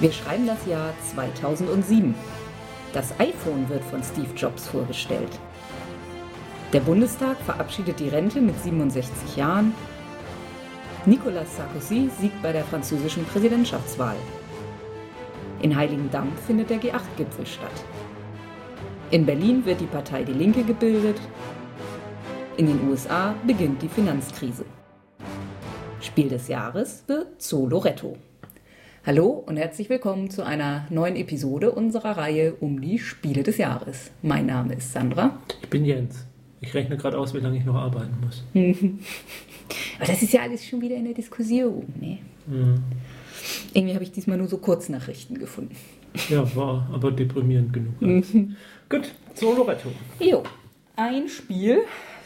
Wir schreiben das Jahr 2007. Das iPhone wird von Steve Jobs vorgestellt. Der Bundestag verabschiedet die Rente mit 67 Jahren. Nicolas Sarkozy siegt bei der französischen Präsidentschaftswahl. In Heiligendamm findet der G8-Gipfel statt. In Berlin wird die Partei Die Linke gebildet. In den USA beginnt die Finanzkrise. Spiel des Jahres wird Zoloretto. Hallo und herzlich willkommen zu einer neuen Episode unserer Reihe um die Spiele des Jahres. Mein Name ist Sandra. Ich bin Jens. Ich rechne gerade aus, wie lange ich noch arbeiten muss. Aber das ist ja alles schon wieder in der Diskussion. Ne? Mhm. Irgendwie habe ich diesmal nur so Kurznachrichten gefunden. Ja, war aber deprimierend genug. Mhm. Gut, Soloretto. Jo, ein Spiel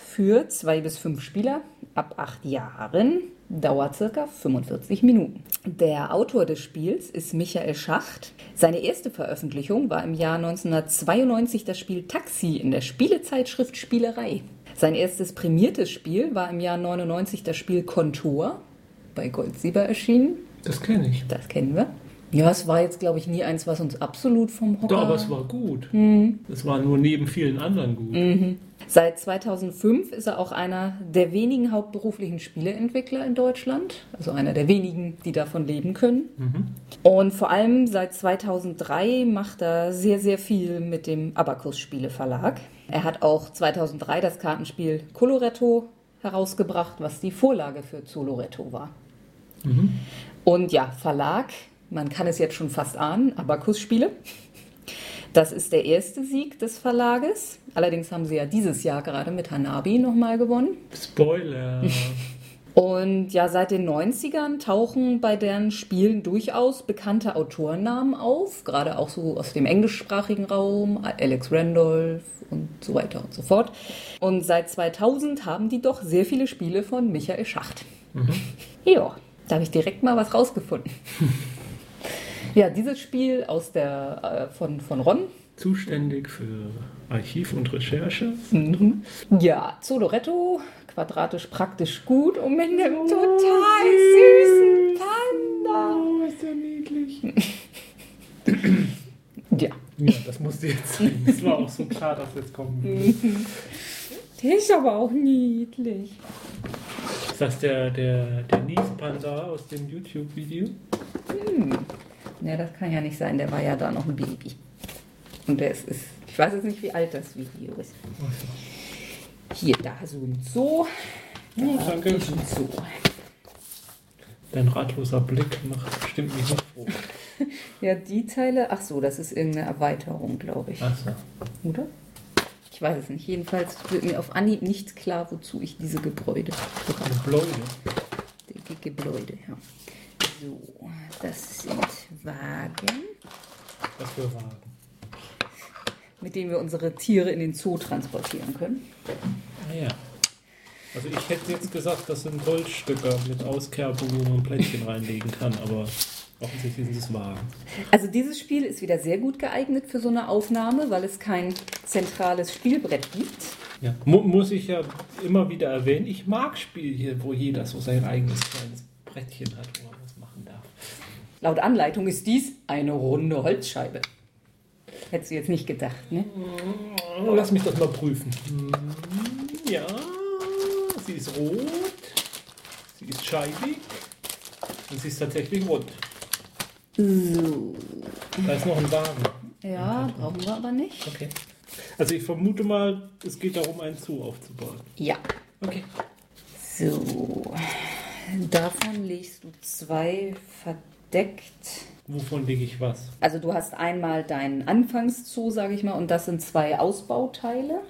für zwei bis fünf Spieler ab acht Jahren dauert circa 45 Minuten. Der Autor des Spiels ist Michael Schacht. Seine erste Veröffentlichung war im Jahr 1992 das Spiel Taxi in der Spielezeitschrift Spielerei. Sein erstes prämiertes Spiel war im Jahr 99 das Spiel Kontor bei Goldsieber erschienen. Das kenne ich. Das kennen wir. Ja, es war jetzt, glaube ich, nie eins, was uns absolut vom Hocker... Doch, aber es war gut. Mhm. Es war nur neben vielen anderen gut. Mhm. Seit 2005 ist er auch einer der wenigen hauptberuflichen Spieleentwickler in Deutschland, also einer der wenigen, die davon leben können. Mhm. Und vor allem seit 2003 macht er sehr, sehr viel mit dem Abacus Spieleverlag. Er hat auch 2003 das Kartenspiel Coloretto herausgebracht, was die Vorlage für Zoloretto war. Mhm. Und ja, Verlag man kann es jetzt schon fast ahnen, Abacus-Spiele. Das ist der erste Sieg des Verlages. Allerdings haben sie ja dieses Jahr gerade mit Hanabi nochmal gewonnen. Spoiler. Und ja, seit den 90ern tauchen bei deren Spielen durchaus bekannte Autorennamen auf, gerade auch so aus dem englischsprachigen Raum, Alex Randolph und so weiter und so fort. Und seit 2000 haben die doch sehr viele Spiele von Michael Schacht. Mhm. Ja, da habe ich direkt mal was rausgefunden. Ja, dieses Spiel aus der, äh, von, von Ron. Zuständig für Archiv und Recherche. Mhm. Ja, Zoloretto, quadratisch praktisch gut und mit einem oh, total süßen Panda. Oh, ist ja niedlich. ja. Ja, das musste jetzt sein. Es war auch so klar, dass jetzt kommen würde. Der ist aber auch niedlich. Ist das der, der, der Niespanda aus dem YouTube-Video? Hm. Ja, das kann ja nicht sein, der war ja da noch ein Baby. Und der ist, ist ich weiß jetzt nicht, wie alt das Video ist. Hier, da so und so. Da ja, danke. Und so. Dein ratloser Blick macht bestimmt mich nicht froh. ja, die Teile, ach so, das ist irgendeine Erweiterung, glaube ich. Ach so. Oder? Ich weiß es nicht. Jedenfalls wird mir auf Anhieb nicht klar, wozu ich diese Gebäude. Gebäude? Die Gebäude, ja. So, das sind Wagen. Was für Wagen? Mit denen wir unsere Tiere in den Zoo transportieren können. Ah ja. Also ich hätte jetzt gesagt, das sind Goldstücke mit Auskerbungen, wo man ein Plättchen reinlegen kann, aber offensichtlich sind es Wagen. Also dieses Spiel ist wieder sehr gut geeignet für so eine Aufnahme, weil es kein zentrales Spielbrett gibt. Ja, Mu muss ich ja immer wieder erwähnen, ich mag Spiele, wo jeder so sein eigenes kleines Brettchen hat, wo man Laut Anleitung ist dies eine runde Holzscheibe. Hättest du jetzt nicht gedacht, ne? Lass mich das mal prüfen. Ja, sie ist rot, sie ist scheibig und sie ist tatsächlich rund. So. Da ist noch ein Wagen. Ja, brauchen wir aber nicht. Okay. Also ich vermute mal, es geht darum, einen Zoo aufzubauen. Ja. Okay. So. Davon legst du zwei verdammt deckt. Wovon lege ich was? Also du hast einmal deinen Anfangszoo, sage ich mal, und das sind zwei Ausbauteile,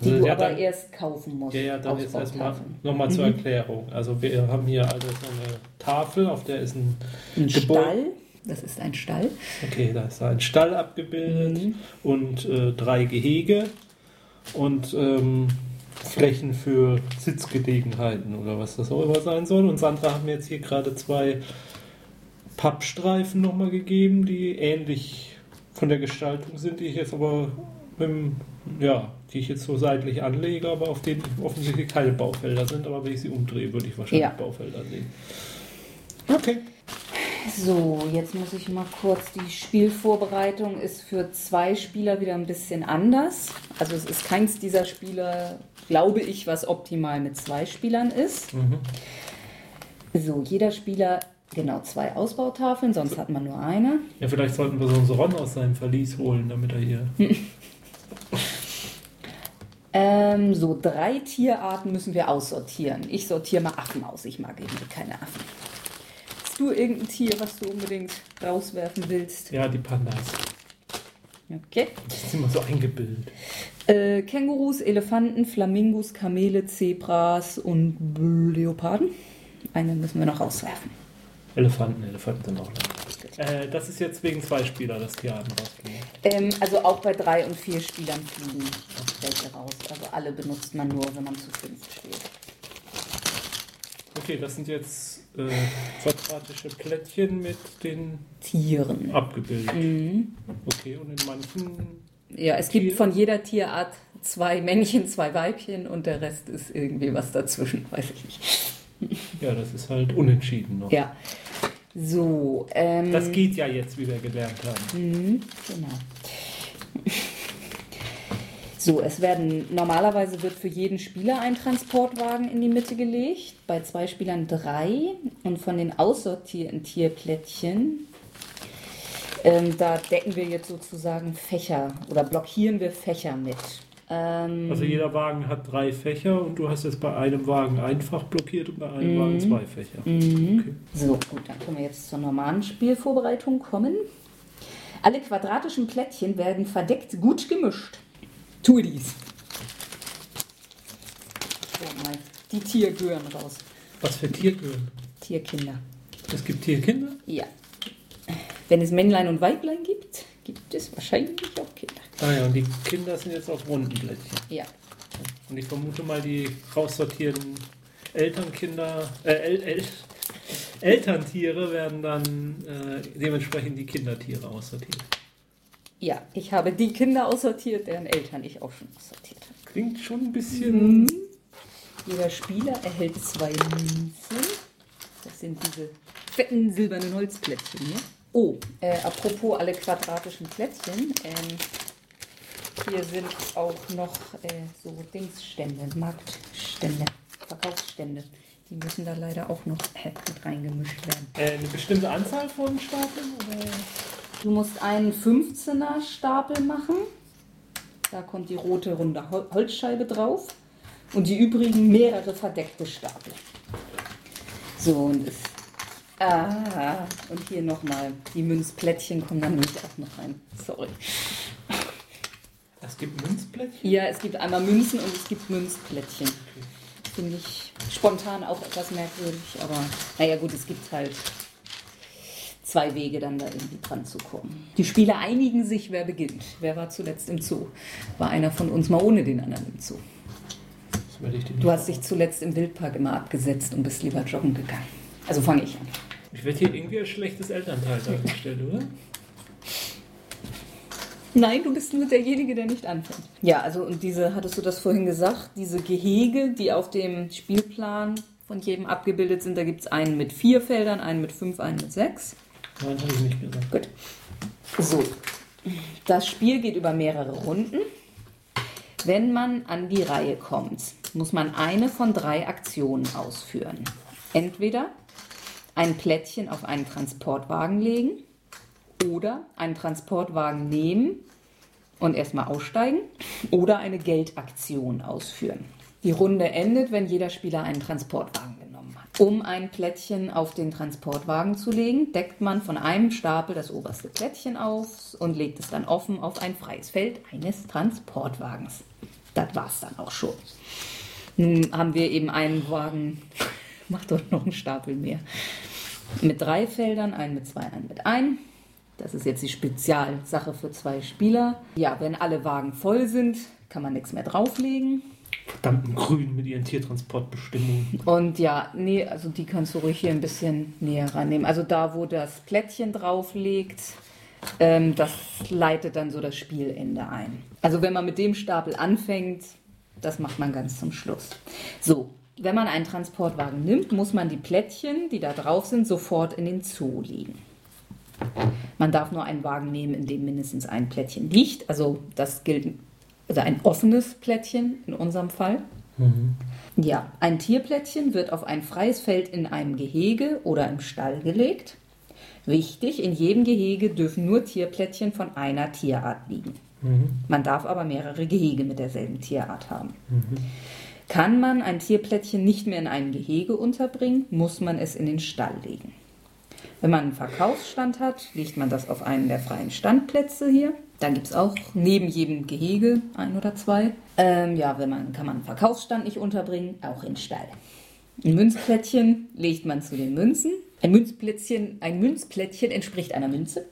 die also, du ja, aber dann, erst kaufen musst. Ja, ja, dann ist erstmal nochmal zur mhm. Erklärung. Also wir haben hier also so eine Tafel, auf der ist ein, ein Stall. Das ist ein Stall. Okay, da ist ein Stall abgebildet mhm. und äh, drei Gehege und ähm, Flächen für Sitzgelegenheiten oder was das auch immer sein soll. Und Sandra hat mir jetzt hier gerade zwei Pappstreifen nochmal gegeben, die ähnlich von der Gestaltung sind, die ich jetzt aber mit, ja, die ich jetzt so seitlich anlege, aber auf denen offensichtlich keine Baufelder sind. Aber wenn ich sie umdrehe, würde ich wahrscheinlich ja. Baufelder sehen. Okay. So, jetzt muss ich mal kurz. Die Spielvorbereitung ist für zwei Spieler wieder ein bisschen anders. Also es ist keins dieser Spieler, glaube ich, was optimal mit zwei Spielern ist. Mhm. So, jeder Spieler, genau, zwei Ausbautafeln, sonst hat man nur eine. Ja, vielleicht sollten wir so einen Ron aus seinem Verlies holen, damit er hier. Ähm, so, drei Tierarten müssen wir aussortieren. Ich sortiere mal Affen aus. Ich mag eben keine Affen. Hast du irgendein Tier, was du unbedingt rauswerfen willst? Ja, die Pandas. Okay. Das ist immer so eingebildet. Äh, Kängurus, Elefanten, Flamingos, Kamele, Zebras und Leoparden. Einen müssen wir noch rauswerfen. Elefanten, Elefanten sind auch da. Äh, das ist jetzt wegen zwei Spieler, dass die Arten rausgehen. Ähm, also auch bei drei und vier Spielern fliegen welche raus. Also alle benutzt man nur, wenn man zu fünf spielt. Okay, das sind jetzt äh, quadratische Plättchen mit den Tieren. abgebildet. Mhm. Okay, und in manchen. Ja, es gibt Tier- von jeder Tierart zwei Männchen, zwei Weibchen und der Rest ist irgendwie was dazwischen, weiß ich nicht. Ja, das ist halt unentschieden noch. Ja. So, ähm. Das geht ja jetzt, wie wir gelernt haben. Mhm, genau. So, es werden normalerweise wird für jeden Spieler ein Transportwagen in die Mitte gelegt, bei zwei Spielern drei und von den aussortierten Tierplättchen ähm, da decken wir jetzt sozusagen Fächer oder blockieren wir Fächer mit. Ähm, Also jeder Wagen hat drei Fächer und du hast jetzt bei einem Wagen einfach blockiert und bei einem Mhm. Wagen zwei Fächer. Okay. So, gut, dann können wir jetzt zur normalen Spielvorbereitung kommen. Alle quadratischen Plättchen werden verdeckt gut gemischt. Tue dies. So, mal die Tiergören raus. Was für Tiergören? Tierkinder. Es gibt Tierkinder? Ja. Wenn es Männlein und Weiblein gibt, gibt es wahrscheinlich auch Kinder. Ah ja, und die Kinder sind jetzt auf runden Plättchen. Ja. Und ich vermute mal, die raussortierten Elternkinder, äh, El El Elterntiere werden dann äh, dementsprechend die Kindertiere aussortiert. Ja, ich habe die Kinder aussortiert, deren Eltern ich auch schon aussortiert habe. Klingt schon ein bisschen. Jeder Spieler erhält zwei Münzen. Das sind diese fetten silbernen Holzplättchen hier. Oh, äh, apropos alle quadratischen Plättchen. Ähm, hier sind auch noch äh, so Dingsstände, Marktstände, Verkaufsstände. Die müssen da leider auch noch mit reingemischt werden. Äh, eine bestimmte Anzahl von Stapeln? Oder? Du musst einen 15er Stapel machen. Da kommt die rote runde Hol- Holzscheibe drauf. Und die übrigen mehrere verdeckte Stapel. So, und es. Ah, und hier nochmal. Die Münzplättchen kommen dann nämlich auch noch rein. Sorry. Es gibt Münzplättchen? Ja, es gibt einmal Münzen und es gibt Münzplättchen. Finde ich spontan auch etwas merkwürdig, aber naja gut, es gibt halt zwei Wege dann da irgendwie dran zu kommen. Die Spieler einigen sich, wer beginnt. Wer war zuletzt im Zoo? War einer von uns mal ohne den anderen im Zoo. Das werde ich Du hast dich zuletzt im Wildpark immer abgesetzt und bist lieber joggen gegangen. Also fange ich an. Ich werde hier irgendwie als schlechtes Elternteil dargestellt, oder? Nein, du bist nur derjenige, der nicht anfängt. Ja, also und diese, hattest du das vorhin gesagt, diese Gehege, die auf dem Spielplan von jedem abgebildet sind, da gibt es einen mit vier Feldern, einen mit fünf, einen mit sechs. Nein, habe ich nicht gesagt. Gut. So. Das Spiel geht über mehrere Runden. Wenn man an die Reihe kommt, muss man eine von drei Aktionen ausführen. Entweder ein Plättchen auf einen Transportwagen legen oder einen Transportwagen nehmen und erstmal aussteigen oder eine Geldaktion ausführen. Die Runde endet, wenn jeder Spieler einen Transportwagen genommen hat. Um ein Plättchen auf den Transportwagen zu legen, deckt man von einem Stapel das oberste Plättchen auf und legt es dann offen auf ein freies Feld eines Transportwagens. Das war's dann auch schon. Nun haben wir eben einen Wagen, macht doch noch einen Stapel mehr, mit drei Feldern, einen mit zwei, einen mit ein. Das ist jetzt die Spezialsache für zwei Spieler. Ja, wenn alle Wagen voll sind, kann man nichts mehr drauflegen. Verdammten Grün mit ihren Tiertransportbestimmungen. Und ja, nee, also die kannst du ruhig hier ein bisschen näher rannehmen. Also da, wo das Plättchen drauf liegt, ähm, das leitet dann so das Spielende ein. Also wenn man mit dem Stapel anfängt, das macht man ganz zum Schluss. So, wenn man einen Transportwagen nimmt, muss man die Plättchen, die da drauf sind, sofort in den Zoo legen. Man darf nur einen Wagen nehmen, in dem mindestens ein Plättchen liegt. Also das gilt, also ein offenes Plättchen in unserem Fall. Mhm. Ja, ein Tierplättchen wird auf ein freies Feld in einem Gehege oder im Stall gelegt. Wichtig, in jedem Gehege dürfen nur Tierplättchen von einer Tierart liegen. Mhm. Man darf aber mehrere Gehege mit derselben Tierart haben. Mhm. Kann man ein Tierplättchen nicht mehr in einem Gehege unterbringen, muss man es in den Stall legen. Wenn man einen Verkaufsstand hat, legt man das auf einen der freien Standplätze hier. Da gibt es auch neben jedem Gehege ein oder zwei. Ähm, ja, wenn man, kann man einen Verkaufsstand nicht unterbringen, auch in Stall. Ein Münzplättchen legt man zu den Münzen. Ein Münzplättchen, ein Münzplättchen entspricht einer Münze.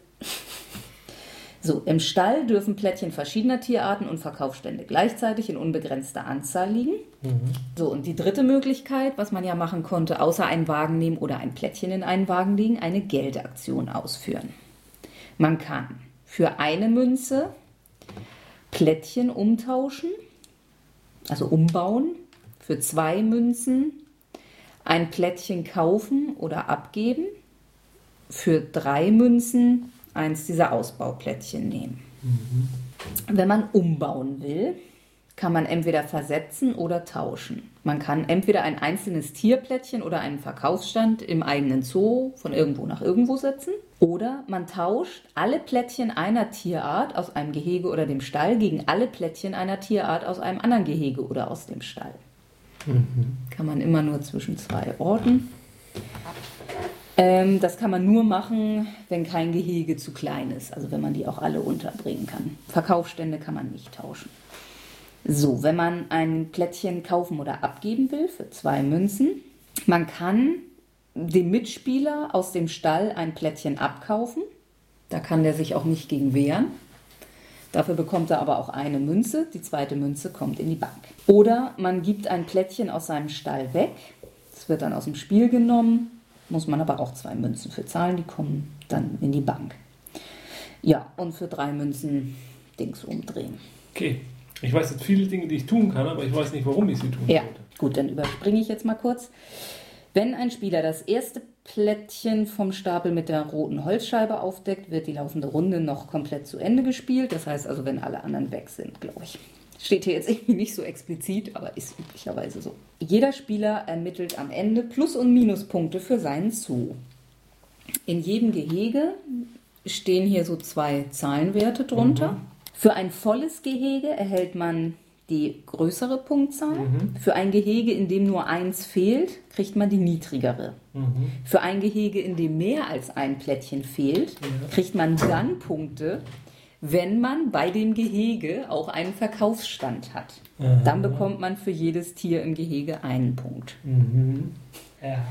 So, im Stall dürfen Plättchen verschiedener Tierarten und Verkaufsstände gleichzeitig in unbegrenzter Anzahl liegen. Mhm. So, und die dritte Möglichkeit, was man ja machen konnte, außer einen Wagen nehmen oder ein Plättchen in einen Wagen legen, eine Geldaktion ausführen. Man kann für eine Münze Plättchen umtauschen, also umbauen, für zwei Münzen ein Plättchen kaufen oder abgeben, für drei Münzen eins dieser Ausbauplättchen nehmen. Mhm. Wenn man umbauen will, kann man entweder versetzen oder tauschen. Man kann entweder ein einzelnes Tierplättchen oder einen Verkaufsstand im eigenen Zoo von irgendwo nach irgendwo setzen. Oder man tauscht alle Plättchen einer Tierart aus einem Gehege oder dem Stall gegen alle Plättchen einer Tierart aus einem anderen Gehege oder aus dem Stall. Mhm. Kann man immer nur zwischen zwei Orten. Ähm, das kann man nur machen, wenn kein Gehege zu klein ist, also wenn man die auch alle unterbringen kann. Verkaufsstände kann man nicht tauschen. So, wenn man ein Plättchen kaufen oder abgeben will für zwei Münzen, man kann dem Mitspieler aus dem Stall ein Plättchen abkaufen. Da kann der sich auch nicht gegen wehren. Dafür bekommt er aber auch eine Münze. Die zweite Münze kommt in die Bank. Oder man gibt ein Plättchen aus seinem Stall weg. Es wird dann aus dem Spiel genommen muss man aber auch zwei Münzen für zahlen, die kommen dann in die Bank. Ja, und für drei Münzen Dings umdrehen. Okay. Ich weiß jetzt viele Dinge, die ich tun kann, aber ich weiß nicht, warum ich sie tun ja. sollte. Gut, dann überspringe ich jetzt mal kurz. Wenn ein Spieler das erste Plättchen vom Stapel mit der roten Holzscheibe aufdeckt, wird die laufende Runde noch komplett zu Ende gespielt. Das heißt also, wenn alle anderen weg sind, glaube ich. Steht hier jetzt irgendwie nicht so explizit, aber ist üblicherweise so. Jeder Spieler ermittelt am Ende Plus- und Minuspunkte für seinen Zoo. In jedem Gehege stehen hier so zwei Zahlenwerte drunter. Mhm. Für ein volles Gehege erhält man die größere Punktzahl. Mhm. Für ein Gehege, in dem nur eins fehlt, kriegt man die niedrigere. Mhm. Für ein Gehege, in dem mehr als ein Plättchen fehlt, kriegt man dann Punkte, wenn man bei dem Gehege auch einen Verkaufsstand hat. Aha. Dann bekommt man für jedes Tier im Gehege einen Punkt. Mhm. Ja.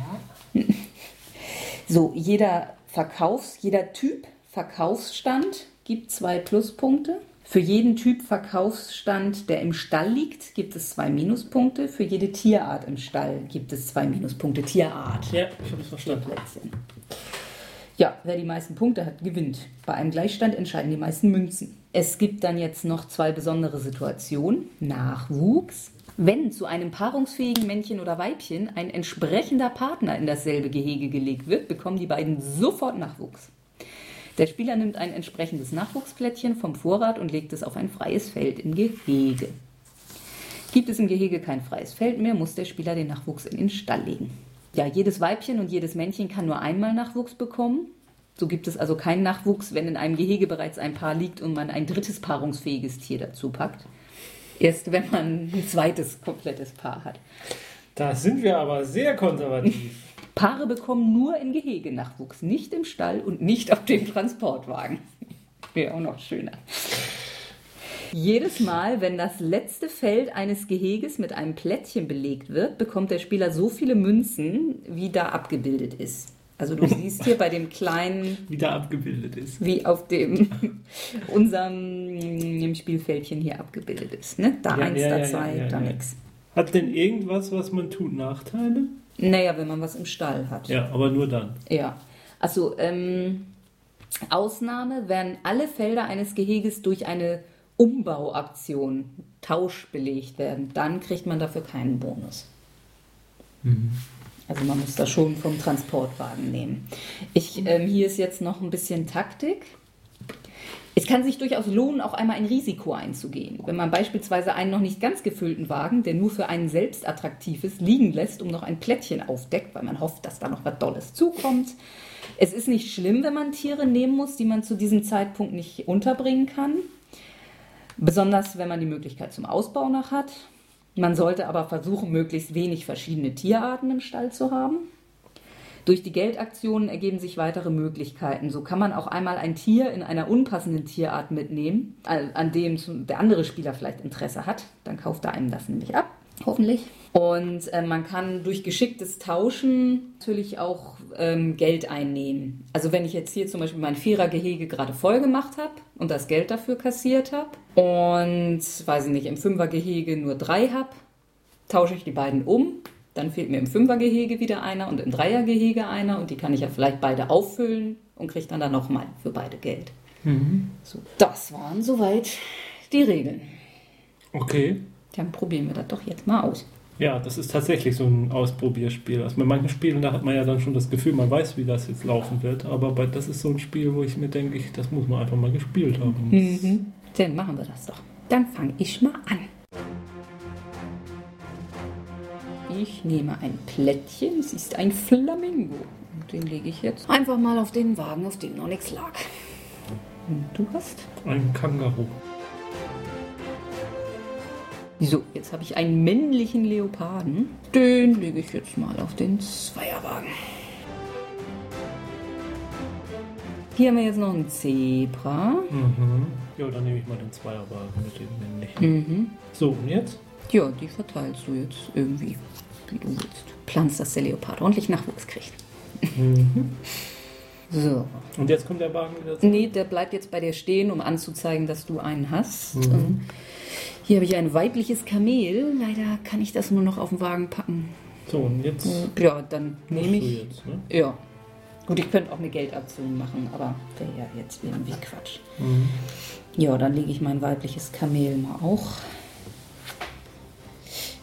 So, jeder Verkaufs, jeder Typ Verkaufsstand gibt zwei Pluspunkte. Für jeden Typ Verkaufsstand, der im Stall liegt, gibt es zwei Minuspunkte. Für jede Tierart im Stall gibt es zwei Minuspunkte. Tierart. Ja, ich habe es verstanden. Ja, wer die meisten Punkte hat, gewinnt. Bei einem Gleichstand entscheiden die meisten Münzen. Es gibt dann jetzt noch zwei besondere Situationen. Nachwuchs. Wenn zu einem paarungsfähigen Männchen oder Weibchen ein entsprechender Partner in dasselbe Gehege gelegt wird, bekommen die beiden sofort Nachwuchs. Der Spieler nimmt ein entsprechendes Nachwuchsplättchen vom Vorrat und legt es auf ein freies Feld im Gehege. Gibt es im Gehege kein freies Feld mehr, muss der Spieler den Nachwuchs in den Stall legen ja, jedes Weibchen und jedes Männchen kann nur einmal Nachwuchs bekommen. So gibt es also keinen Nachwuchs, wenn in einem Gehege bereits ein Paar liegt und man ein drittes paarungsfähiges Tier dazu packt. Erst wenn man ein zweites komplettes Paar hat. Da sind wir aber sehr konservativ. Paare bekommen nur in Gehege Nachwuchs, nicht im Stall und nicht auf dem Transportwagen. Wäre auch noch schöner. Jedes Mal, wenn das letzte Feld eines Geheges mit einem Plättchen belegt wird, bekommt der Spieler so viele Münzen, wie da abgebildet ist. Also du siehst hier bei dem kleinen... Wie da abgebildet ist. Wie auf dem unserem Spielfältchen hier abgebildet ist. Ne? Da ja, eins, ja, da zwei, ja, da nichts. Hat denn irgendwas, was man tut, Nachteile? Naja, wenn man was im Stall hat. Ja, aber nur dann. Ja. Also ähm, Ausnahme, wenn alle Felder eines Geheges durch eine Umbauaktion, Tausch belegt werden, dann kriegt man dafür keinen Bonus. Also man muss das schon vom Transportwagen nehmen. Ich, ähm, hier ist jetzt noch ein bisschen Taktik. Es kann sich durchaus lohnen, auch einmal ein Risiko einzugehen. Wenn man beispielsweise einen noch nicht ganz gefüllten Wagen, der nur für einen selbst attraktiv ist, liegen lässt, um noch ein Plättchen aufdeckt, weil man hofft, dass da noch was Dolles zukommt. Es ist nicht schlimm, wenn man Tiere nehmen muss, die man zu diesem Zeitpunkt nicht unterbringen kann. Besonders wenn man die Möglichkeit zum Ausbau noch hat. Man sollte aber versuchen, möglichst wenig verschiedene Tierarten im Stall zu haben. Durch die Geldaktionen ergeben sich weitere Möglichkeiten. So kann man auch einmal ein Tier in einer unpassenden Tierart mitnehmen, an dem der andere Spieler vielleicht Interesse hat. Dann kauft er einem das nämlich ab, hoffentlich. Und äh, man kann durch geschicktes Tauschen natürlich auch ähm, Geld einnehmen. Also wenn ich jetzt hier zum Beispiel mein Vierergehege gerade voll gemacht habe und das Geld dafür kassiert habe und, weiß ich nicht, im Fünfergehege nur drei habe, tausche ich die beiden um dann fehlt mir im Fünfergehege wieder einer und im Dreiergehege einer und die kann ich ja vielleicht beide auffüllen und kriege dann da nochmal für beide Geld. Mhm. So, das waren soweit die Regeln. Okay. Dann probieren wir das doch jetzt mal aus. Ja, das ist tatsächlich so ein Ausprobierspiel. Also bei manchen Spielen, da hat man ja dann schon das Gefühl, man weiß, wie das jetzt laufen wird. Aber bei, das ist so ein Spiel, wo ich mir denke, das muss man einfach mal gespielt haben. Mhm. Dann machen wir das doch. Dann fange ich mal an. Ich nehme ein Plättchen, es ist ein Flamingo. Und den lege ich jetzt einfach mal auf den Wagen, auf dem noch nichts lag. Und du hast? Ein Känguru. So, jetzt habe ich einen männlichen Leoparden. Den lege ich jetzt mal auf den Zweierwagen. Hier haben wir jetzt noch ein Zebra. Mhm. Ja, dann nehme ich mal den Zweierwagen mit dem männlichen. Mhm. So, und jetzt? Ja, die verteilst du jetzt irgendwie wie du willst. Planst, dass der Leopard ordentlich Nachwuchs kriegt. Mhm. So. Und jetzt kommt der Wagen wieder zurück? Nee, der bleibt jetzt bei dir stehen, um anzuzeigen, dass du einen hast. Mhm. Hier habe ich ein weibliches Kamel. Leider kann ich das nur noch auf den Wagen packen. So, und jetzt? Ja, dann nehme ich. Jetzt, ne? Ja. Gut, ich könnte auch eine Geldaktion machen, aber wäre ja jetzt irgendwie Quatsch. Mhm. Ja, dann lege ich mein weibliches Kamel mal auch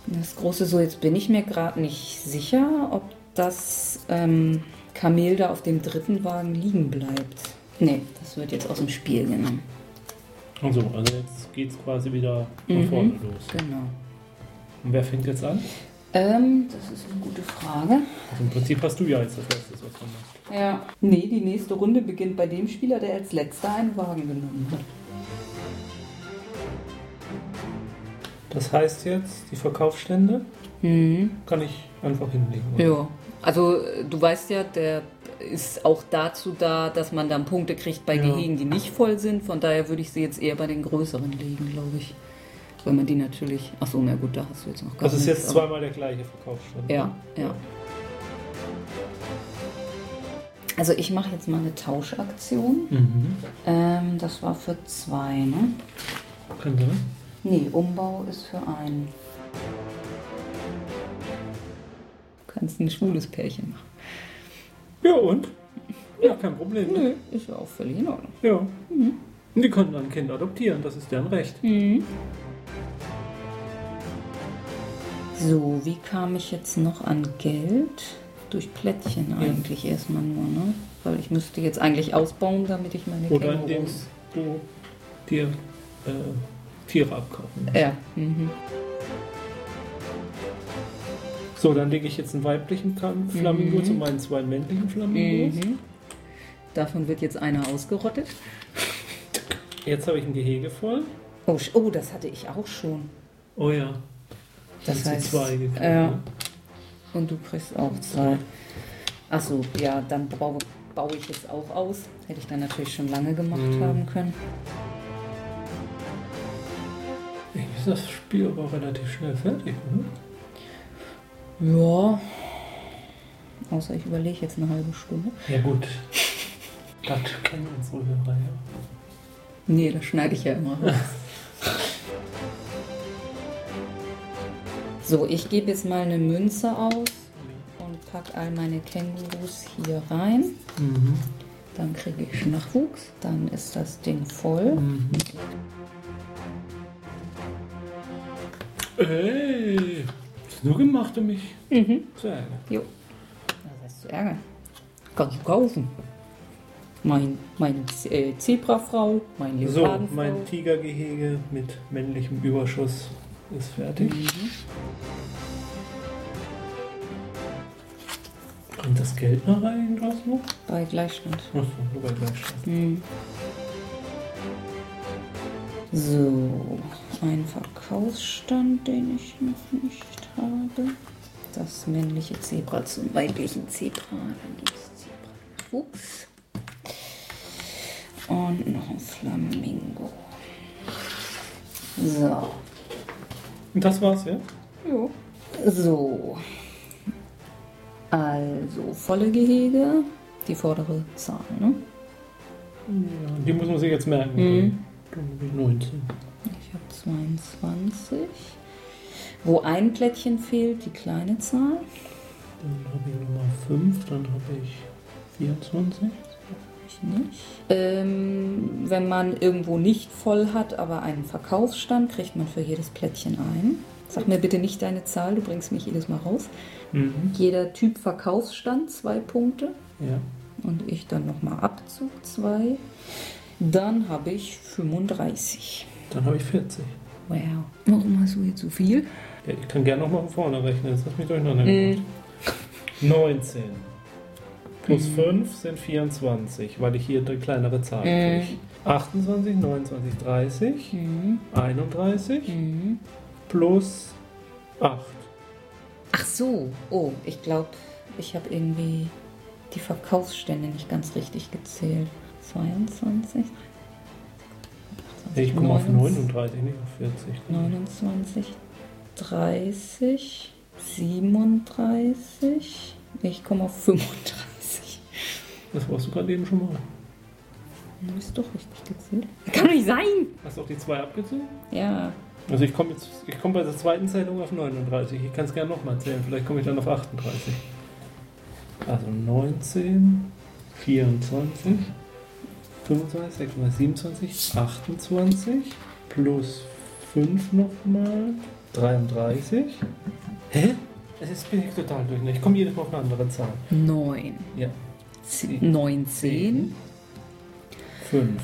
das große so, jetzt bin ich mir gerade nicht sicher, ob das ähm, Kamel da auf dem dritten Wagen liegen bleibt. Nee, das wird jetzt aus dem Spiel genommen. Also, also jetzt geht es quasi wieder von mhm, vorne los. Genau. Und wer fängt jetzt an? Ähm, das ist eine gute Frage. Also Im Prinzip hast du ja jetzt das letzte, was du machst. Ja. Nee, die nächste Runde beginnt bei dem Spieler, der als letzter einen Wagen genommen hat. Das heißt jetzt, die Verkaufsstände mhm. kann ich einfach hinlegen. Oder? Ja, also du weißt ja, der ist auch dazu da, dass man dann Punkte kriegt bei ja. Gehegen, die nicht voll sind. Von daher würde ich sie jetzt eher bei den größeren legen, glaube ich. Weil man die natürlich. Achso, na gut, da hast du jetzt noch gar Das ist jetzt zweimal der gleiche Verkaufsstand. Ja, ja. Also ich mache jetzt mal eine Tauschaktion. Mhm. Ähm, das war für zwei, ne? Könnte, ne? Nee, Umbau ist für einen. Kannst ein schwules Pärchen machen. Ja, und? Ja, kein Problem. Ne? Nö, ist ja auch völlig in Ordnung. Ja. Mhm. Und die können dann ein Kind adoptieren, das ist deren Recht. Mhm. So, wie kam ich jetzt noch an Geld? Durch Plättchen ja. eigentlich erstmal nur, ne? Weil ich müsste jetzt eigentlich ausbauen, damit ich meine Oder Kängurus... indem du dir äh, Tiere abkaufen. Ja. Mhm. So, dann lege ich jetzt einen weiblichen Flamingo mhm. zu meinen zwei männlichen Flamingos. Mhm. Davon wird jetzt einer ausgerottet. Jetzt habe ich ein Gehege voll. Oh, oh, das hatte ich auch schon. Oh ja. Das, das heißt, zwei gekriegt, ja. Ne? Und du kriegst auch zwei. Achso, ja, dann baue, baue ich jetzt auch aus. Hätte ich dann natürlich schon lange gemacht mhm. haben können. ist das Spiel aber relativ schnell fertig, oder? Ja. Außer ich überlege jetzt eine halbe Stunde. Ja gut. Das kennen unsere Hörer ja. Nee, das schneide ich ja immer so, ich gebe jetzt mal eine Münze aus und packe all meine Kängurus hier rein. Mhm. Dann kriege ich Nachwuchs. Dann ist das Ding voll. Mhm. Ey, nur gemacht, um mich Mhm. zu ärgern. Jo. Das heißt zu ärgern. Kannst du kaufen. Mein, meine äh, Zebrafrau, mein So, Leopardenfrau. mein Tigergehege mit männlichem Überschuss ist fertig. Mhm. Und das Geld noch rein, was noch? Bei Gleichstand. Achso, nur bei Gleichstand. Hm. So, ein Verkaufsstand, den ich noch nicht habe. Das männliche Zebra zum weiblichen Zebra. Dann gibt es Zebra-Fuchs. Und noch ein Flamingo. So. Und das war's, ja? Jo. So. Also, volle Gehege. Die vordere Zahl, ne? ja? Die muss man sich jetzt merken. Mhm. Dann hab ich 19. Ich habe 22. Wo ein Plättchen fehlt, die kleine Zahl. Dann habe ich Nummer 5, dann habe ich 24. Ich nicht. Ähm, wenn man irgendwo nicht voll hat, aber einen Verkaufsstand, kriegt man für jedes Plättchen ein. Sag mir bitte nicht deine Zahl, du bringst mich jedes Mal raus. Mhm. Jeder Typ Verkaufsstand, zwei Punkte. Ja. Und ich dann nochmal Abzug, zwei. Dann habe ich 35. Dann habe ich 40. Wow. Warum hast du jetzt so viel? Ja, ich kann gerne nochmal von vorne rechnen. Jetzt hast mich durcheinander Mhm. gemacht. 19. Plus Mhm. 5 sind 24, weil ich hier die kleinere Zahl Mhm. kriege. 28, 29, 30, Mhm. 31 Mhm. plus 8. Ach so, oh, ich glaube, ich habe irgendwie die Verkaufsstände nicht ganz richtig gezählt. 22, Ich komme auf 29, 39, nicht auf 40. 29, 30, 37, ich komme auf 35. Das warst du gerade eben schon mal. Habe ich doch richtig gezählt? Kann doch nicht sein! Hast du auch die 2 abgezogen? Ja, Also ich komme jetzt, ich komme bei der zweiten Zählung auf 39. Ich kann es gerne nochmal zählen. Vielleicht komme ich dann auf 38. Also 19, 24, 25, 26, 27, 28 plus 5 nochmal, 33. Hä? Jetzt bin ich total durch. Ich komme jedes Mal auf eine andere Zahl. 9, Ja. 19, 5.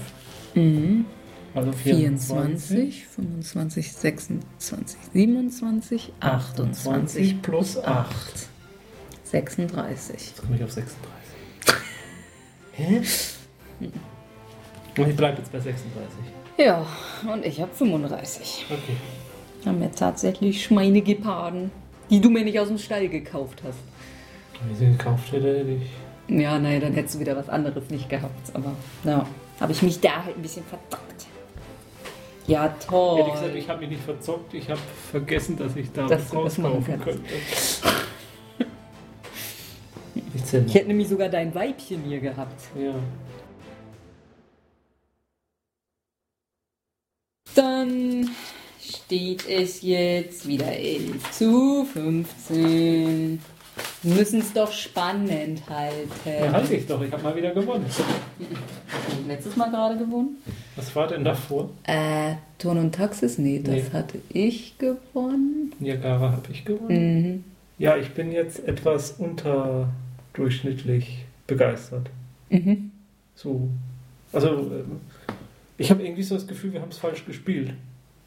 mhm. Also 24. 24, 25, 26, 27, 28 plus 8. 36. Jetzt komme ich auf 36. Hä? Und ich bleibe jetzt bei 36. Ja, und ich habe 35. Okay. Haben wir tatsächlich Schweinegeparden, die du mir nicht aus dem Stall gekauft hast. Wenn ich sie gekauft hätte, hätte ich. Ja, naja, dann hättest du wieder was anderes nicht gehabt. Aber ja, habe ich mich da halt ein bisschen verdammt. Ja, toll. Ehrlich gesagt, ich habe mich nicht verzockt. Ich habe vergessen, dass ich da Dass was rauskaufen könnte. Ich hätte nämlich sogar dein Weibchen hier gehabt. Ja. Dann steht es jetzt wieder 11 zu 15. Wir müssen es doch spannend halten. Ja, halte ich doch. Ich habe mal wieder gewonnen. Letztes Mal gerade gewonnen? Was war denn davor? Äh, Ton und Taxis? Nee, das Nee. hatte ich gewonnen. Niagara habe ich gewonnen. Mhm. Ja, ich bin jetzt etwas unterdurchschnittlich begeistert. Mhm. So. Also, ähm, ich habe irgendwie so das Gefühl, wir haben es falsch gespielt.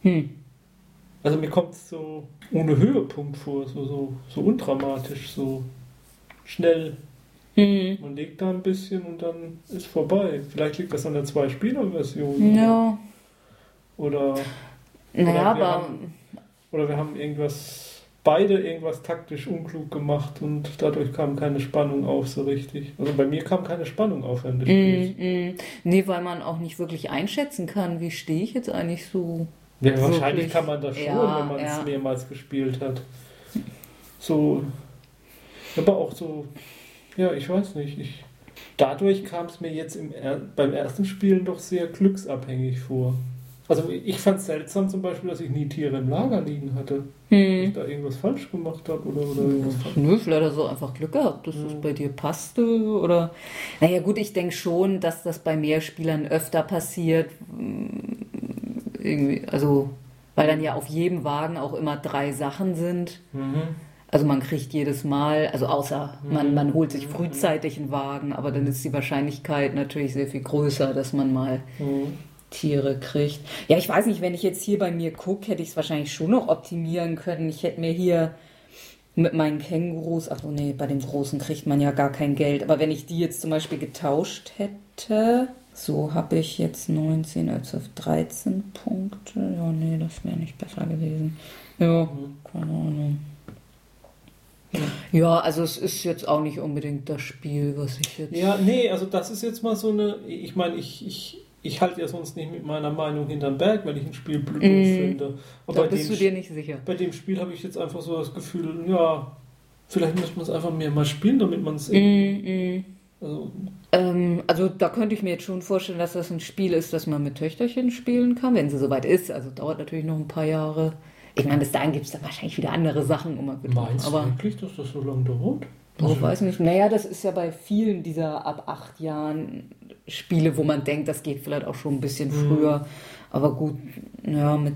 Hm. Also mir kommt es so ohne Höhepunkt vor, so, so, so undramatisch, so schnell. Hm. Man legt da ein bisschen und dann ist vorbei. Vielleicht liegt das an der Zwei-Spieler-Version. Ja. Oder, Naja, wir aber. haben- oder wir haben irgendwas, beide irgendwas taktisch unklug gemacht und dadurch kam keine Spannung auf so richtig. Also bei mir kam keine Spannung auf während des Spiels. Mm, mm. Nee, weil man auch nicht wirklich einschätzen kann, wie stehe ich jetzt eigentlich so. Ja, wahrscheinlich Wirklich? kann man das schon, Ja, wenn man es ja. mehrmals gespielt hat. So, aber auch so, ja, ich weiß nicht. Ich, dadurch kam es mir jetzt im, beim ersten Spielen doch sehr glücksabhängig vor. Also ich fand es seltsam zum Beispiel, dass ich nie Tiere im Lager liegen hatte. Dass ich Hm. da irgendwas falsch gemacht habe oder, oder irgendwas falsch. Nö, vielleicht hast du einfach Glück gehabt, dass es bei dir passte oder. Naja, gut, ich denke schon, dass das bei Mehrspielern öfter passiert. Mm, Irgendwie, also, weil dann ja auf jedem Wagen auch immer drei Sachen sind. Mhm. Also man kriegt jedes Mal, also außer man, Mhm. man holt sich frühzeitig einen Wagen, aber dann ist die Wahrscheinlichkeit natürlich sehr viel größer, dass man mal Mhm. Tiere kriegt. Ja, ich weiß nicht, wenn ich jetzt hier bei mir gucke, hätte ich es wahrscheinlich schon noch optimieren können. Ich hätte mir hier mit meinen Kängurus, ach so, nee, bei dem Großen kriegt man ja gar kein Geld, aber wenn ich die jetzt zum Beispiel getauscht hätte, so habe ich jetzt 19 als auf 13 Punkte. Ja, nee, das wäre nicht besser gewesen. Ja, keine Ahnung. Ja, also es ist jetzt auch nicht unbedingt das Spiel, was ich jetzt. Ja, nee, also das ist jetzt mal so eine. Ich meine, ich, ich, ich halte ja sonst nicht mit meiner Meinung hinterm Berg, weil ich ein Spiel blöd Mhm. finde. da Aber bei bist dem, du dir nicht sicher. bei dem Spiel habe ich jetzt einfach so das Gefühl, ja, vielleicht müsste man es einfach mehr mal spielen, damit man es. Mm, mm. Also, Ähm, also da könnte ich mir jetzt schon vorstellen, dass das ein Spiel ist, das man mit Töchterchen spielen kann, wenn sie soweit ist. Also dauert natürlich noch ein paar Jahre. Ich meine, bis dahin gibt es dann wahrscheinlich wieder andere Sachen, um mal meinst du wirklich, dass das so lange dauert? ich weiß nicht. Naja, das ist ja bei vielen dieser ab acht Jahren Spiele, wo man denkt, das geht vielleicht auch schon ein bisschen Mhm. früher. Aber gut, ja, mit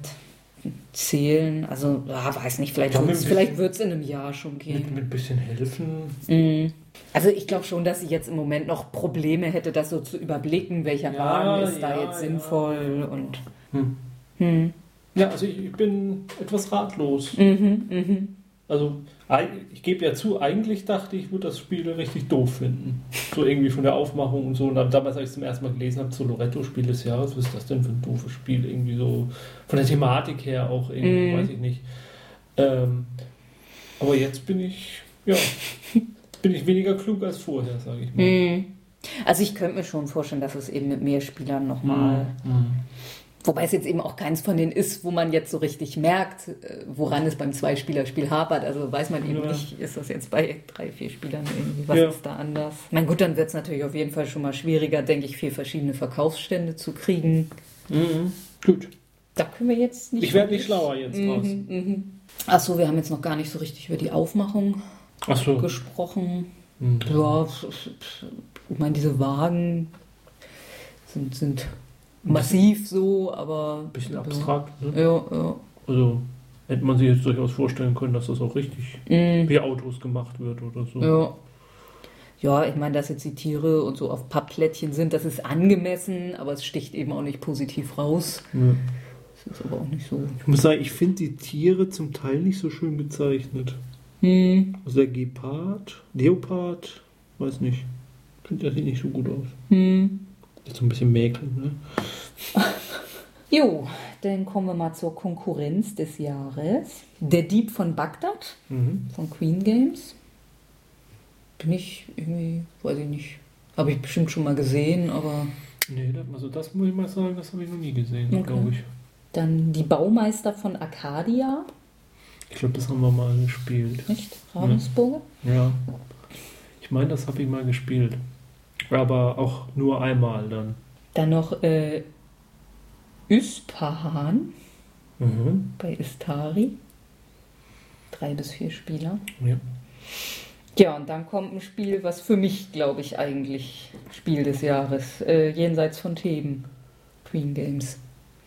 Zählen, also ja, weiß nicht, vielleicht Ja, wird es in einem Jahr schon gehen. mit ein bisschen helfen. Mhm. Also ich glaube schon, dass sie jetzt im Moment noch Probleme hätte, das so zu überblicken, welcher Ja, Wagen ist da ja, jetzt ja. sinnvoll und Hm. hm. Ja, also ich, ich bin etwas ratlos. mhm, mhm. Also, ich gebe ja zu, eigentlich dachte ich, würde das Spiel richtig doof finden. So irgendwie von der Aufmachung und so. Und damals, als ich es zum ersten Mal gelesen habe, so Loretto-Spiel des Jahres, was ist das denn für ein doofes Spiel? Irgendwie so von der Thematik her auch irgendwie, Mhm. weiß ich nicht. Ähm, aber jetzt bin ich, ja, bin ich weniger klug als vorher, sage ich mal. Hm. Also ich könnte mir schon vorstellen, dass es eben mit mehr Spielern nochmal, Mhm. Wobei es jetzt eben auch keins von denen ist, wo man jetzt so richtig merkt, äh, woran es beim Zwei-Spieler-Spiel hapert. Also weiß man eben Ja. nicht, ist das jetzt bei drei, vier Spielern irgendwie, was Ja. ist da anders? Na gut, dann wird es natürlich auf jeden Fall schon mal schwieriger, denke ich, vier verschiedene Verkaufsstände zu kriegen. Mhm. Gut. Da können wir jetzt nicht. Ich werde nicht schlauer jetzt raus. Mhm, mhm. Achso, wir haben jetzt noch gar nicht so richtig über die Aufmachung Achso. gesprochen. Mhm. Ja, ich meine, diese Wagen sind, sind massiv so, aber. Ein bisschen abstrakt, ne? Ja, ja. Also hätte man sich jetzt durchaus vorstellen können, dass das auch richtig Mhm. wie Autos gemacht wird oder so. Ja. Ja, ich meine, dass jetzt die Tiere und so auf Pappplättchen sind, das ist angemessen, aber es sticht eben auch nicht positiv raus. Ja. Das ist aber auch nicht so. Ich muss sagen, ich finde die Tiere zum Teil nicht so schön gezeichnet. Hm. Also der Gepard, Leopard, weiß nicht. Finde das sieht nicht so gut aus. Hm. Ist so ein bisschen mäkeln, ne? Jo, dann kommen wir mal zur Konkurrenz des Jahres. Der Dieb von Bagdad Mhm. von Queen Games. Bin ich irgendwie, weiß ich nicht. Habe ich bestimmt schon mal gesehen, aber Nee, das- also das muss ich mal sagen, das habe ich noch nie gesehen, Okay. glaube ich. dann die Baumeister von Arcadia, Ich glaube, das haben wir mal gespielt. nicht? Ravensburger? Ja. Ich meine, das habe ich mal gespielt. Aber auch nur einmal dann. Dann noch äh, Ispahan Mhm. bei Istari. Drei bis vier Spieler. Ja. Ja, und dann kommt ein Spiel, was für mich, glaube ich, eigentlich Spiel des Jahres. Äh, jenseits von Theben. Queen Games.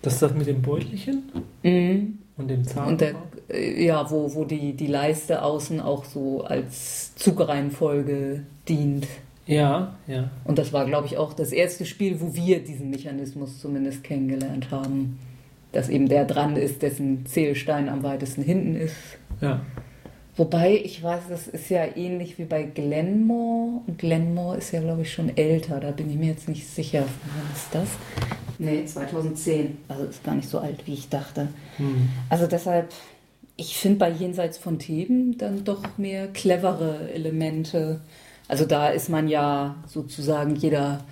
Das ist das mit dem Beutelchen Mhm. und dem Zahn. Und der, äh, ja, wo, wo die, die Leiste außen auch so als Zugreihenfolge dient. Ja, ja. Und das war, glaube ich, auch das erste Spiel, wo wir diesen Mechanismus zumindest kennengelernt haben. Dass eben der dran ist, dessen Zählstein am weitesten hinten ist. Ja. Wobei, ich weiß, das ist ja ähnlich wie bei Glenmore. Und Glenmore ist ja, glaube ich, schon älter. Da bin ich mir jetzt nicht sicher. Wann ist das? Nee, 2010. Also ist gar nicht so alt, wie ich dachte. Hm. Also deshalb, ich finde bei Jenseits von Theben dann doch mehr clevere Elemente. Also da ist man ja sozusagen jeder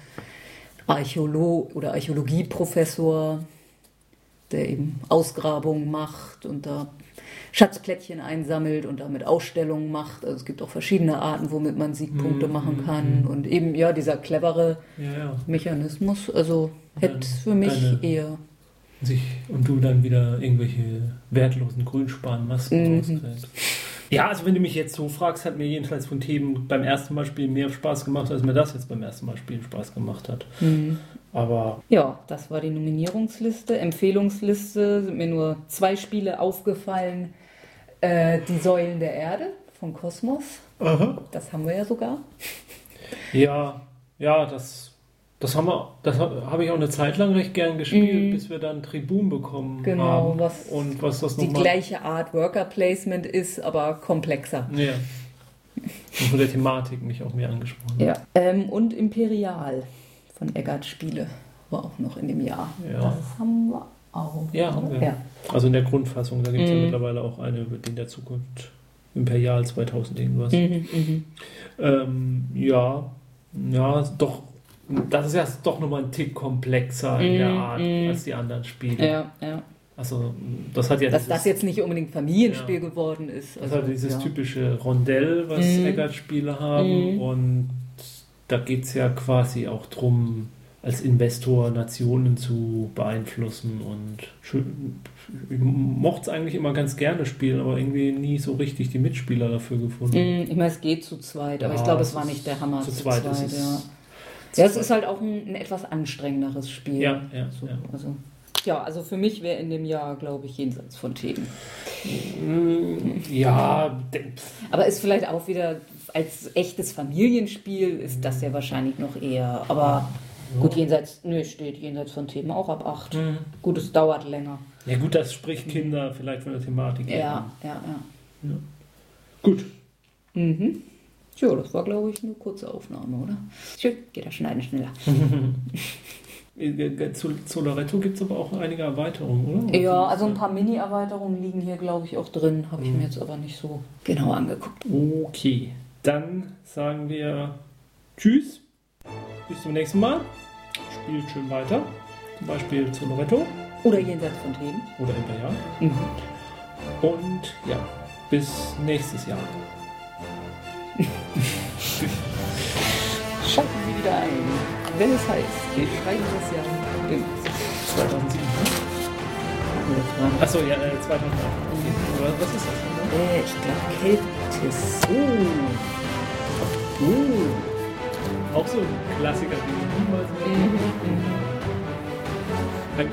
Archäolog oder Archäologieprofessor, der eben Ausgrabungen macht und da Schatzplättchen einsammelt und damit Ausstellungen macht. Also es gibt auch verschiedene Arten, womit man Siegpunkte Mhm, machen kann. mhm. Und eben, ja, dieser clevere Ja, ja. Mechanismus, also hätte für mich eher. Sich, und du dann wieder irgendwelche wertlosen Grünspanmasken Mhm. rausgräbst. Ja, also wenn du mich jetzt so fragst, hat mir jedenfalls von Themen beim ersten Mal spielen mehr Spaß gemacht, als mir das jetzt beim ersten Mal spielen Spaß gemacht hat. Mhm. Aber Ja, das war die Nominierungsliste. Empfehlungsliste sind mir nur zwei Spiele aufgefallen. Äh, die Säulen der Erde von Kosmos. Das haben wir ja sogar. ja, ja, das, das haben wir, das ha- habe ich auch eine Zeit lang recht gern gespielt, Mhm. bis wir dann Tribun bekommen Genau, haben. was und was das Die gleiche Art Worker Placement ist, aber komplexer. Ja. Und von der Thematik mich auch mehr angesprochen. Ja. Ähm, und Imperial von Eggert Spiele war auch noch in dem Jahr. Ja. Das haben wir auch. Ja, haben wir. Ja. Also in der Grundfassung, da gibt es Mhm. ja mittlerweile auch eine über die in der Zukunft. Imperial 2000 irgendwas. Mhm, mhm. Ähm, ja, ja, doch. Das ist ja doch nochmal ein Tick komplexer in der Mhm, Art mhm. als die anderen Spiele. ja, ja. Also, das hat ja Dass dieses, das jetzt nicht unbedingt Familienspiel Ja. geworden ist. das Also, hat dieses ja. typische Rondell, was Mhm. Eggert-Spiele haben. Mhm. Und da geht es ja quasi auch drum, als Investor Nationen zu beeinflussen. Und ich mochte es eigentlich immer ganz gerne spielen, aber irgendwie nie so richtig die Mitspieler dafür gefunden. Mhm, Ich meine, es geht zu zweit, aber Ja, ich glaube, es war nicht der Hammer zu zweit ist es- ja. Ja, es ist halt auch ein, ein etwas anstrengenderes Spiel. Ja, ja, so, ja. Also, ja, also für mich wäre in dem Jahr, glaube ich, jenseits von Themen. Mm, Ja, Aber ist vielleicht auch wieder als echtes Familienspiel ist das ja wahrscheinlich noch eher. Aber gut, jenseits, nö, steht jenseits von Themen auch ab 8. Mhm. Gut, es dauert länger. ja gut, das spricht Kinder vielleicht von der Thematik. her. Ja, ja, ja. Gut. Mhm. Tja, das war, glaube ich, eine kurze Aufnahme, oder? Schön, geht das Schneiden schneller. Äh, Zu, zu Loretto gibt es aber auch einige Erweiterungen, oder? Ja, also ein paar Mini-Erweiterungen liegen hier, glaube ich, auch drin. Habe ich Mhm. mir jetzt aber nicht so genau angeguckt. Okay, dann sagen wir Tschüss. Bis zum nächsten Mal. Spielt schön weiter. Zum Beispiel zu Loretto Oder jenseits von Themen. oder Imperial. Mhm. Und ja, bis nächstes Jahr. Schalten Sie wieder ein, wenn es heißt, wir schreiben das Jahr im 2007. Achso, ja, äh, 2008. Okay. Aber Was ist das? Äh, ich glaube Keltis. Oh. Oh. Auch so ein Klassiker, den ich niemals mehr Mhm. Danke